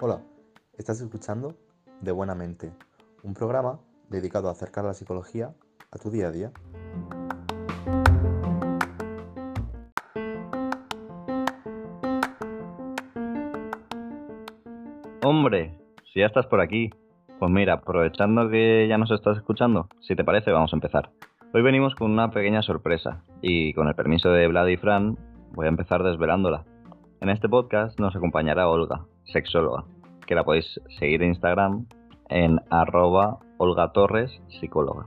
Hola, estás escuchando De Buena Mente, un programa dedicado a acercar la psicología a tu día a día. Hombre, si ya estás por aquí, pues mira, aprovechando que ya nos estás escuchando, si te parece, vamos a empezar. Hoy venimos con una pequeña sorpresa y con el permiso de Vlad y Fran, voy a empezar desvelándola. En este podcast nos acompañará Olga, sexóloga, que la podéis seguir en Instagram en arroba Olga Torres, psicóloga.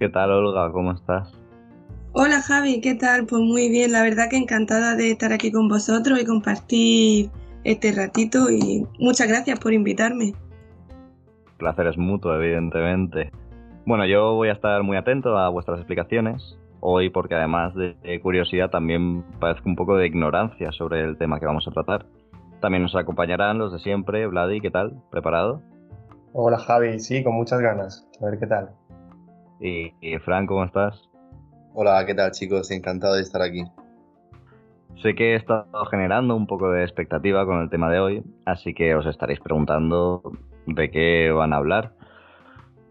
¿Qué tal Olga? ¿Cómo estás? Hola Javi, ¿qué tal? Pues muy bien, la verdad que encantada de estar aquí con vosotros y compartir este ratito y muchas gracias por invitarme. El placer es mutuo, evidentemente. Bueno, yo voy a estar muy atento a vuestras explicaciones hoy porque además de curiosidad también parezco un poco de ignorancia sobre el tema que vamos a tratar. También nos acompañarán los de siempre. Vladi, ¿qué tal? ¿Preparado? Hola Javi, sí, con muchas ganas. A ver qué tal. Y, y Fran, ¿cómo estás? Hola, ¿qué tal chicos? Encantado de estar aquí. Sé que he estado generando un poco de expectativa con el tema de hoy, así que os estaréis preguntando de qué van a hablar.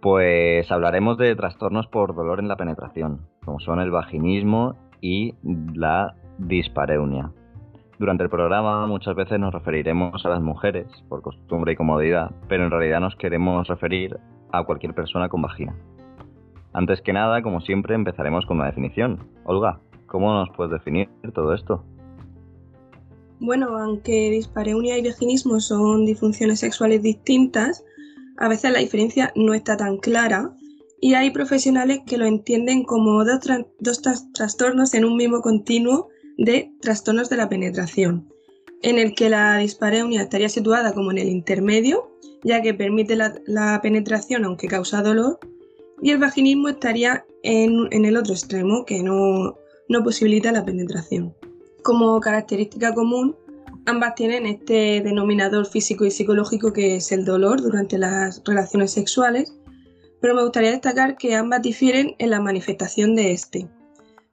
Pues hablaremos de trastornos por dolor en la penetración, como son el vaginismo y la dispareunia. Durante el programa muchas veces nos referiremos a las mujeres por costumbre y comodidad, pero en realidad nos queremos referir a cualquier persona con vagina. Antes que nada, como siempre, empezaremos con una definición. Olga, ¿cómo nos puedes definir todo esto? Bueno, aunque dispareunia y vaginismo son disfunciones sexuales distintas, a veces la diferencia no está tan clara y hay profesionales que lo entienden como dos, dos trastornos en un mismo continuo de trastornos de la penetración, en el que la dispareunia estaría situada como en el intermedio, ya que permite la, penetración aunque causa dolor, y el vaginismo estaría en, el otro extremo, que no, no posibilita la penetración. Como característica común, ambas tienen este denominador físico y psicológico que es el dolor durante las relaciones sexuales, pero me gustaría destacar que ambas difieren en la manifestación de este.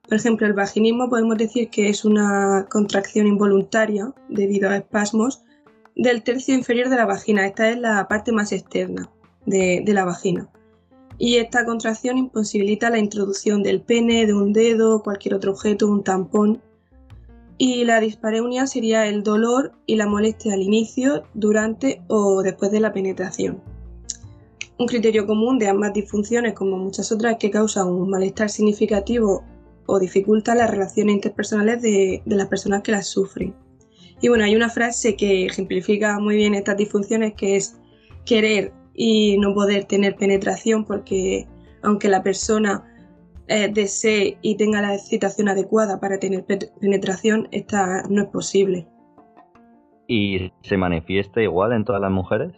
Por ejemplo, el vaginismo podemos decir que es una contracción involuntaria debido a espasmos del tercio inferior de la vagina. Esta es la parte más externa de, la vagina. Y esta contracción imposibilita la introducción del pene, de un dedo, cualquier otro objeto, un tampón. Y la dispareunia sería el dolor y la molestia al inicio, durante o después de la penetración. Un criterio común de ambas disfunciones, como muchas otras, es que causa un malestar significativo o dificulta las relaciones interpersonales de, las personas que las sufren. Y bueno, hay una frase que ejemplifica muy bien estas disfunciones que es querer y no poder tener penetración porque aunque la persona eh, desee y tenga la excitación adecuada para tener penetración, esta no es posible. ¿Y se manifiesta igual en todas las mujeres?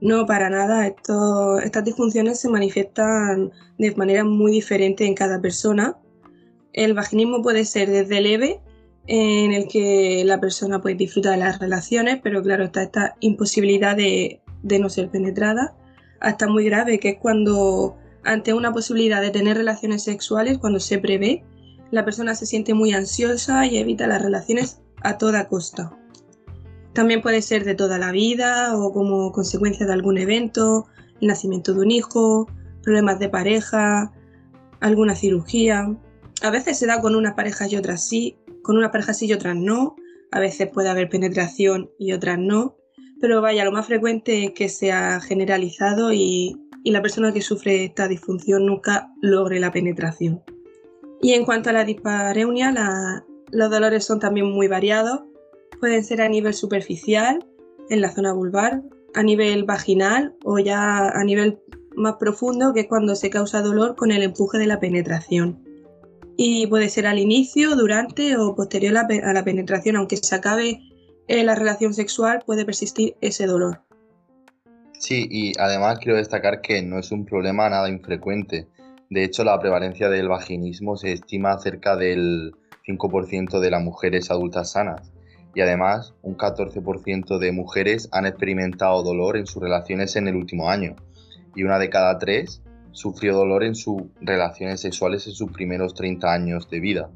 No, para nada. estas disfunciones se manifiestan de manera muy diferente en cada persona el vaginismo puede ser desde leve, en el que la persona puede disfrutar de las relaciones, pero claro, está esta imposibilidad de, no ser penetrada, hasta muy grave, que es cuando ante una posibilidad de tener relaciones sexuales, cuando se prevé, la persona se siente muy ansiosa y evita las relaciones a toda costa. También puede ser de toda la vida o como consecuencia de algún evento, el nacimiento de un hijo, problemas de pareja, alguna cirugía. A veces se da con una pareja y otras sí, con una pareja sí y otras no. A veces puede haber penetración y otras no. Pero vaya, lo más frecuente es que sea generalizado y, la persona que sufre esta disfunción nunca logre la penetración. Y en cuanto a la dispareunia, los dolores son también muy variados. Pueden ser a nivel superficial, en la zona vulvar, a nivel vaginal o ya a nivel más profundo, que es cuando se causa dolor con el empuje de la penetración y puede ser al inicio, durante o posterior a la penetración, aunque se acabe la relación sexual, puede persistir ese dolor. Sí, y además quiero destacar que no es un problema nada infrecuente. De hecho, la prevalencia del vaginismo se estima cerca del 5% de las mujeres adultas sanas. Y además, un 14% de mujeres han experimentado dolor en sus relaciones en el último año. Y una de cada tres sufrió dolor en sus relaciones sexuales en sus primeros 30 años de vida.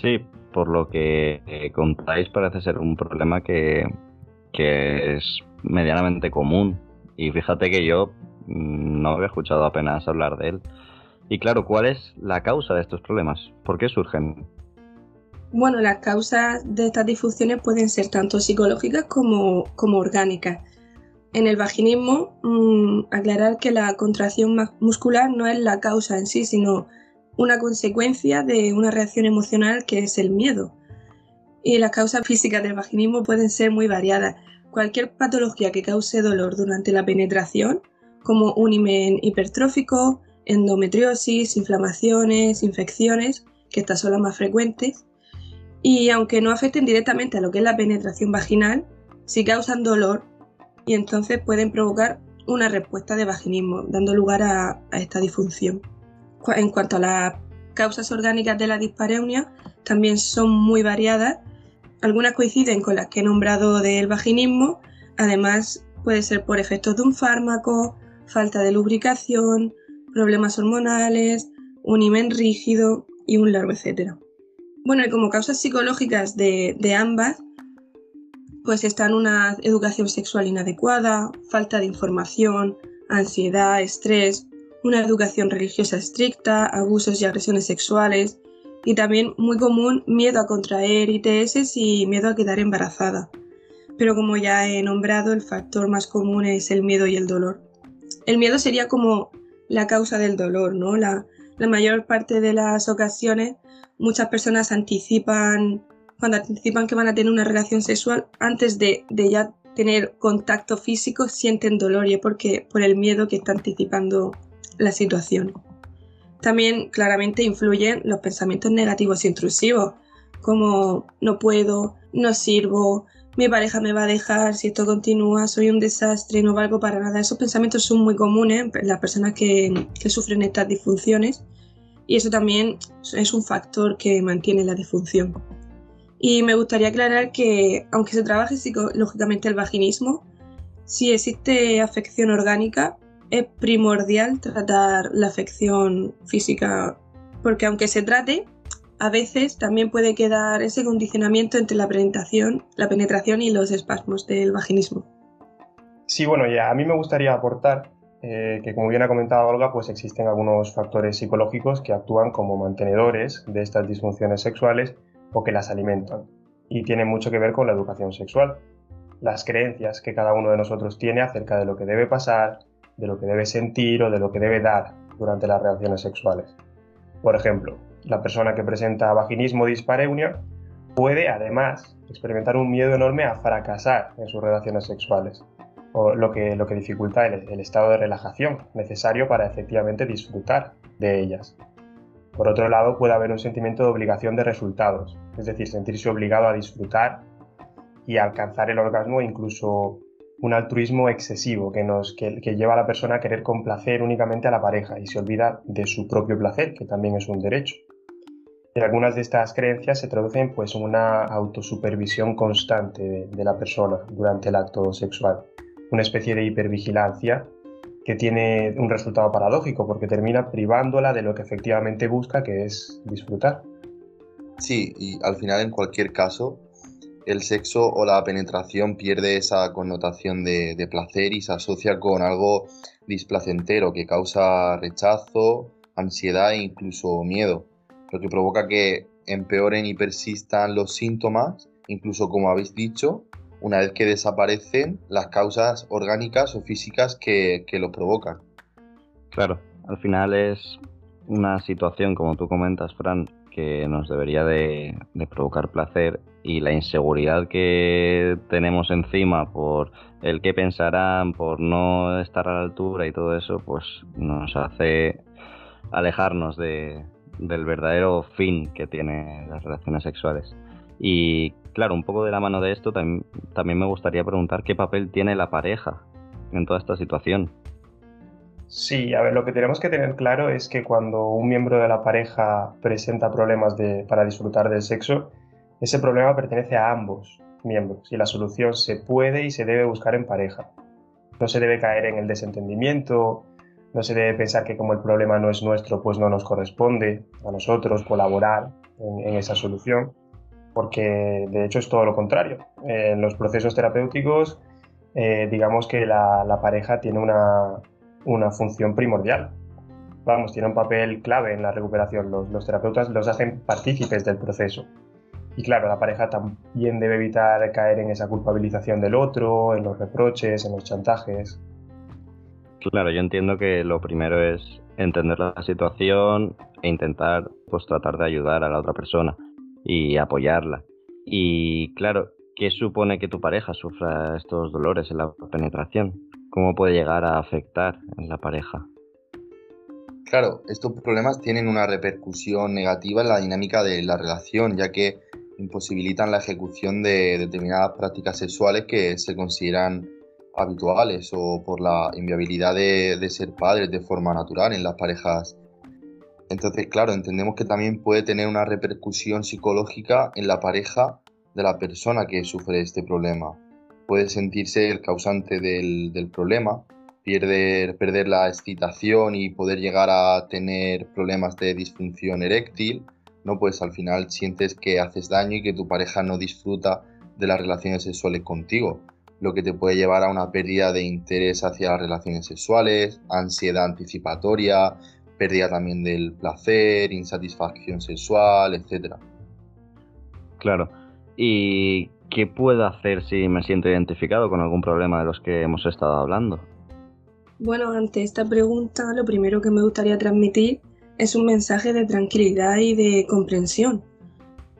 Sí, por lo que eh, contáis parece ser un problema que, que es medianamente común. Y fíjate que yo mm, no había escuchado apenas hablar de él. Y claro, ¿cuál es la causa de estos problemas? ¿Por qué surgen? Bueno, las causas de estas disfunciones pueden ser tanto psicológicas como, como orgánicas. En el vaginismo, mmm, aclarar que la contracción muscular no es la causa en sí, sino una consecuencia de una reacción emocional que es el miedo. Y las causas físicas del vaginismo pueden ser muy variadas. Cualquier patología que cause dolor durante la penetración, como un himen hipertrófico, endometriosis, inflamaciones, infecciones, que estas son las más frecuentes, y aunque no afecten directamente a lo que es la penetración vaginal, sí causan dolor y entonces pueden provocar una respuesta de vaginismo, dando lugar a, a esta disfunción. En cuanto a las causas orgánicas de la dispareunia, también son muy variadas. Algunas coinciden con las que he nombrado del vaginismo, además puede ser por efectos de un fármaco, falta de lubricación, problemas hormonales, un himen rígido y un largo etcétera. Bueno, y como causas psicológicas de, de ambas, pues están una educación sexual inadecuada, falta de información, ansiedad, estrés, una educación religiosa estricta, abusos y agresiones sexuales y también muy común miedo a contraer ITS y miedo a quedar embarazada. Pero como ya he nombrado, el factor más común es el miedo y el dolor. El miedo sería como la causa del dolor, ¿no? La, la mayor parte de las ocasiones muchas personas anticipan, cuando anticipan que van a tener una relación sexual, antes de, de ya tener contacto físico, sienten dolor y es porque, por el miedo que está anticipando la situación. También claramente influyen los pensamientos negativos e intrusivos, como no puedo, no sirvo, mi pareja me va a dejar, si esto continúa, soy un desastre, no valgo para nada. Esos pensamientos son muy comunes en las personas que, que sufren estas disfunciones y eso también es un factor que mantiene la disfunción. Y me gustaría aclarar que, aunque se trabaje psicológicamente el vaginismo, si existe afección orgánica, es primordial tratar la afección física, porque aunque se trate, a veces también puede quedar ese condicionamiento entre la penetración, la penetración y los espasmos del vaginismo. Sí, bueno, ya a mí me gustaría aportar eh, que, como bien ha comentado Olga, pues existen algunos factores psicológicos que actúan como mantenedores de estas disfunciones sexuales o que las alimentan. Y tienen mucho que ver con la educación sexual, las creencias que cada uno de nosotros tiene acerca de lo que debe pasar, de lo que debe sentir o de lo que debe dar durante las relaciones sexuales. Por ejemplo, la persona que presenta vaginismo o dispareunia puede además experimentar un miedo enorme a fracasar en sus relaciones sexuales, o lo que, lo que dificulta el, el estado de relajación necesario para efectivamente disfrutar de ellas. Por otro lado, puede haber un sentimiento de obligación de resultados, es decir, sentirse obligado a disfrutar y alcanzar el orgasmo incluso un altruismo excesivo que, nos, que, lleva a la persona a querer complacer únicamente a la pareja y se olvida de su propio placer, que también es un derecho. Y algunas de estas creencias se traducen pues, en una autosupervisión constante de, de la persona durante el acto sexual, una especie de hipervigilancia que tiene un resultado paradójico porque termina privándola de lo que efectivamente busca, que es disfrutar. Sí, y al final en cualquier caso el sexo o la penetración pierde esa connotación de, placer y se asocia con algo displacentero que causa rechazo, ansiedad e incluso miedo, lo que provoca que empeoren y persistan los síntomas, incluso como habéis dicho, una vez que desaparecen las causas orgánicas o físicas que, que lo provocan. Claro, al final es una situación, como tú comentas, Fran, que nos debería de, provocar placer y la inseguridad que tenemos encima por el que pensarán, por no estar a la altura y todo eso, pues nos hace alejarnos de, del verdadero fin que tienen las relaciones sexuales. Y claro, un poco de la mano de esto también, también me gustaría preguntar qué papel tiene la pareja en toda esta situación. Sí, a ver, lo que tenemos que tener claro es que cuando un miembro de la pareja presenta problemas para disfrutar del sexo, ese problema pertenece a ambos miembros y la solución se puede y se debe buscar en pareja. No se debe caer en el desentendimiento, no se debe pensar que como el problema no es nuestro, pues no nos corresponde a nosotros colaborar, en, esa solución, porque de hecho es todo lo contrario. En los procesos terapéuticos, eh, digamos que la, pareja tiene una, una, función primordial. Vamos, tiene un papel clave en la recuperación. Los, terapeutas los hacen partícipes del proceso. Y claro, la pareja también debe evitar caer en esa culpabilización del otro, en los reproches, en los chantajes. Claro, yo entiendo que lo primero es entender la situación e intentar pues tratar de ayudar a la otra persona y apoyarla. Y claro, ¿qué supone que tu pareja sufra estos dolores en la penetración? ¿Cómo puede llegar a afectar en la pareja? Claro, estos problemas tienen una repercusión negativa en la dinámica de la relación, ya que imposibilitan la ejecución de determinadas prácticas sexuales que se consideran habituales o por la inviabilidad de, ser padres de forma natural en las parejas. Entonces, claro, entendemos que también puede tener una repercusión psicológica en la pareja de la persona que sufre este problema. Puede sentirse el causante del, problema, perder, perder la excitación y poder llegar a tener problemas de disfunción eréctil, ¿no? Pues al final sientes que haces daño y que tu pareja no disfruta de las relaciones sexuales contigo, lo que te puede llevar a una pérdida de interés hacia las relaciones sexuales, ansiedad anticipatoria, pérdida también del placer, insatisfacción sexual, etc. Claro. ¿Y qué puedo hacer si me siento identificado con algún problema de los que hemos estado hablando? Bueno, ante esta pregunta, lo primero que me gustaría transmitir es un mensaje de tranquilidad y de comprensión.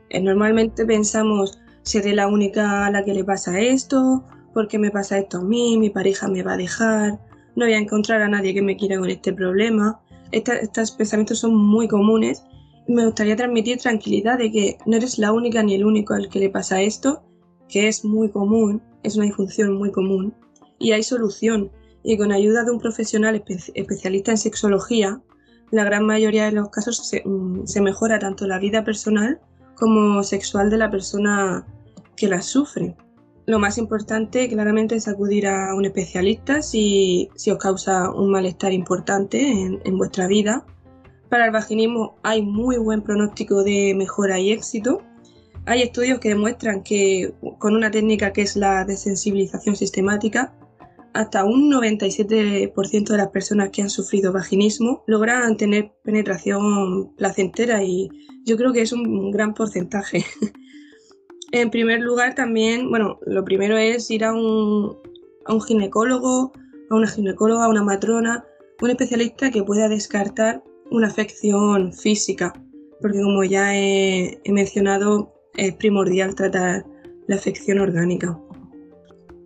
Eh, normalmente pensamos, seré la única a la que le pasa esto, porque me pasa esto a mí, mi pareja me va a dejar, no voy a encontrar a nadie que me quiera con este problema. estos pensamientos son muy comunes me gustaría transmitir tranquilidad de que no eres la única ni el único al que le pasa esto, que es muy común, es una disfunción muy común y hay solución. Y con ayuda de un profesional especialista en sexología, la gran mayoría de los casos mm, se, mejora tanto la vida personal como sexual de la persona que la sufre. Lo más importante claramente es acudir a un especialista si, os causa un malestar importante en, en, vuestra vida. Para el vaginismo hay muy buen pronóstico de mejora y éxito. Hay estudios que demuestran que con una técnica que es la desensibilización sistemática hasta un 97% de las personas que han sufrido vaginismo logran tener penetración placentera y yo creo que es un gran porcentaje. en primer lugar también, bueno, lo primero es ir a un, a un ginecólogo, a una ginecóloga, a una matrona, un especialista que pueda descartar una afección física, porque como ya he mencionado, es primordial tratar la afección orgánica.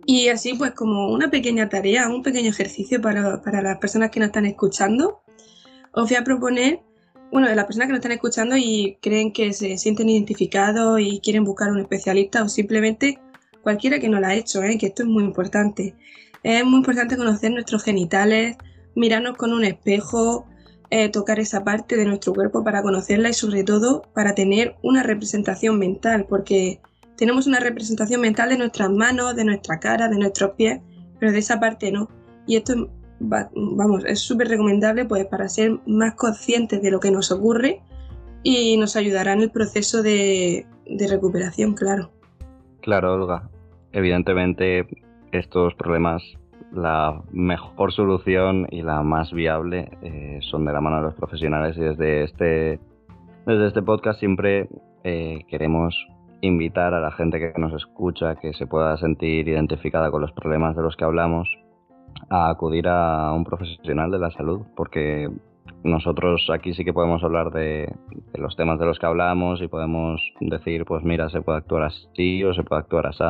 Y así, pues como una pequeña tarea, un pequeño ejercicio para, las personas que nos están escuchando, os voy a proponer, bueno, de las personas que nos están escuchando y creen que se sienten identificados y quieren buscar un especialista o simplemente cualquiera que no lo ha hecho, ¿eh? que esto es muy importante. Es muy importante conocer nuestros genitales, mirarnos con un espejo, eh, tocar esa parte de nuestro cuerpo para conocerla y sobre todo para tener una representación mental, porque tenemos una representación mental de nuestras manos, de nuestra cara, de nuestros pies, pero de esa parte no. Y esto, vamos, es súper recomendable pues para ser más conscientes de lo que nos ocurre y nos ayudará en el proceso de, recuperación, claro. Claro, Olga. Evidentemente estos problemas, la mejor solución y la más viable eh, son de la mano de los profesionales y desde este, desde este podcast siempre eh, queremos invitar a la gente que nos escucha, que se pueda sentir identificada con los problemas de los que hablamos, a acudir a un profesional de la salud, porque nosotros aquí sí que podemos hablar de, los temas de los que hablamos y podemos decir, pues mira, se puede actuar así o se puede actuar así,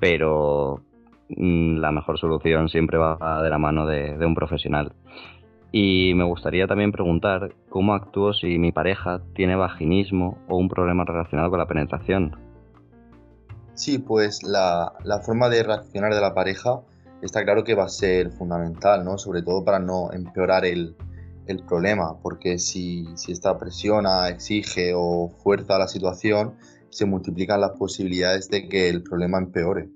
pero la mejor solución siempre va de la mano de un profesional. Y me gustaría también preguntar cómo actúo si mi pareja tiene vaginismo o un problema relacionado con la penetración. Sí, pues la, forma de reaccionar de la pareja está claro que va a ser fundamental, ¿no? Sobre todo para no empeorar el, problema, porque si, si esta presiona, exige o fuerza la situación, se multiplican las posibilidades de que el problema empeore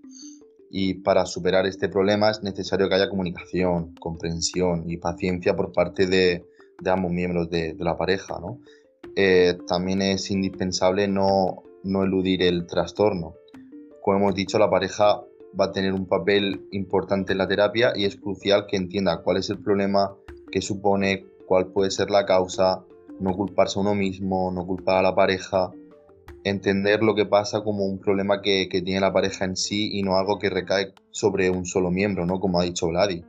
y para superar este problema es necesario que haya comunicación, comprensión y paciencia por parte de, ambos miembros de, la pareja. eh, también es indispensable no, no eludir el trastorno. Como hemos dicho, la pareja va a tener un papel importante en la terapia y es crucial que entienda cuál es el problema que supone, cuál puede ser la causa, no culparse a uno mismo, no culpar a la pareja, entender lo que pasa como un problema que, tiene la pareja en sí y no algo que recae sobre un solo miembro, ¿no? Como ha dicho Vladi.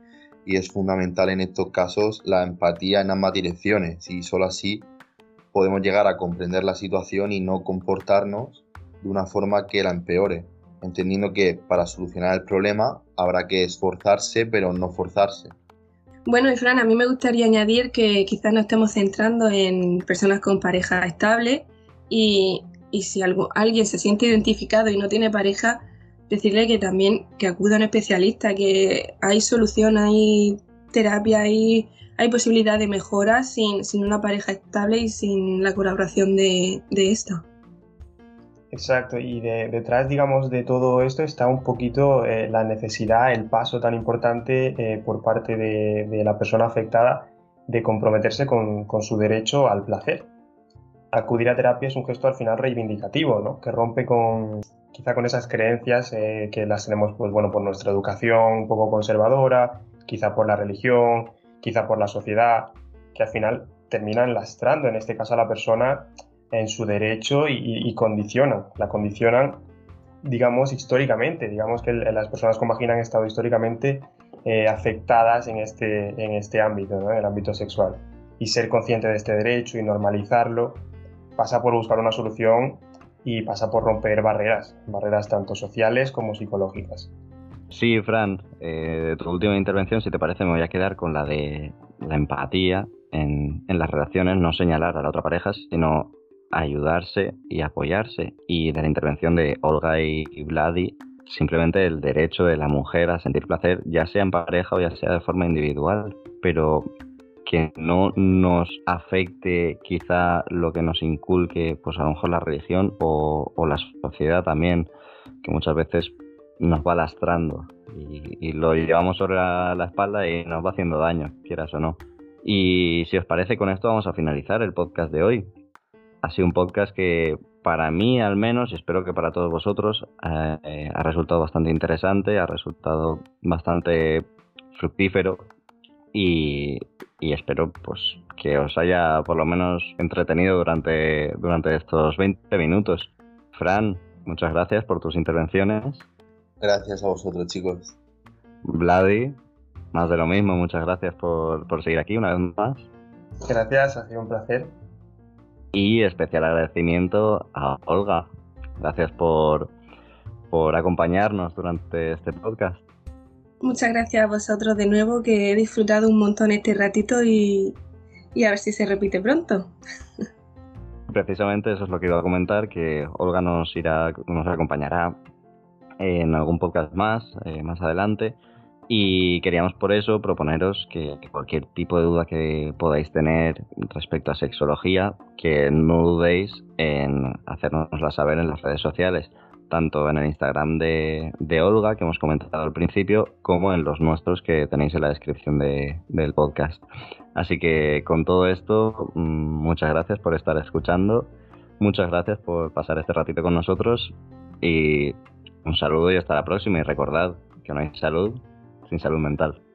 Y es fundamental en estos casos la empatía en ambas direcciones y solo así podemos llegar a comprender la situación y no comportarnos de una forma que la empeore, entendiendo que para solucionar el problema habrá que esforzarse pero no forzarse. Bueno, y Fran, a mí me gustaría añadir que quizás nos estemos centrando en personas con pareja estable y, si alguien se siente identificado y no tiene pareja, decirle que también que acuda a un especialista, que hay solución, hay terapia, hay, hay posibilidad de mejora sin, una pareja estable y sin la colaboración de, de esta. Exacto, y detrás, digamos, de todo esto está un poquito eh, la necesidad, el paso tan importante eh, por parte de, la persona afectada de comprometerse con, su derecho al placer. Acudir a terapia es un gesto al final reivindicativo, ¿no? que rompe con quizá con esas creencias eh, que las tenemos pues, bueno, por nuestra educación un poco conservadora, quizá por la religión, quizá por la sociedad, que al final terminan lastrando en este caso a la persona en su derecho y, condicionan, la condicionan, digamos, históricamente. Digamos que las personas con vagina han estado históricamente eh, afectadas en este, en este ámbito, en el ámbito sexual. Y ser consciente de este derecho y normalizarlo pasa por buscar una solución y pasa por romper barreras, barreras tanto sociales como psicológicas. Sí, Fran, eh, tu última intervención, si te parece, me voy a quedar con la de la empatía en, las relaciones, no señalar a la otra pareja, sino ayudarse y apoyarse. Y de la intervención de Olga y Vladi, simplemente el derecho de la mujer a sentir placer, ya sea en pareja o ya sea de forma individual, pero que no nos afecte quizá lo que nos inculque, pues a lo mejor la religión o, la sociedad también, que muchas veces nos va lastrando y, lo llevamos sobre la, espalda y nos va haciendo daño, quieras o no. Y si os parece, con esto vamos a finalizar el podcast de hoy ha sido un podcast que para mí al menos, y espero que para todos vosotros, eh, ha resultado bastante interesante, ha resultado bastante fructífero y, espero pues que os haya por lo menos entretenido durante, durante estos 20 minutos. Fran, muchas gracias por tus intervenciones. Gracias a vosotros, chicos. Vladi, más de lo mismo, muchas gracias por, por seguir aquí una vez más. Gracias, ha sido un placer. Y especial agradecimiento a Olga. Gracias por, por acompañarnos durante este podcast. Muchas gracias a vosotros de nuevo, que he disfrutado un montón este ratito y, y a ver si se repite pronto. Precisamente eso es lo que iba a comentar, que Olga nos irá, nos acompañará en algún podcast más, eh, más adelante. Y queríamos por eso proponeros que, cualquier tipo de duda que podáis tener respecto a sexología, que no dudéis en hacérnosla saber en las redes sociales, tanto en el Instagram de, Olga, que hemos comentado al principio, como en los nuestros que tenéis en la descripción del podcast. Así que con todo esto, mm, muchas gracias por estar escuchando, muchas gracias por pasar este ratito con nosotros y un saludo y hasta la próxima y recordad que no hay salud sin salud mental.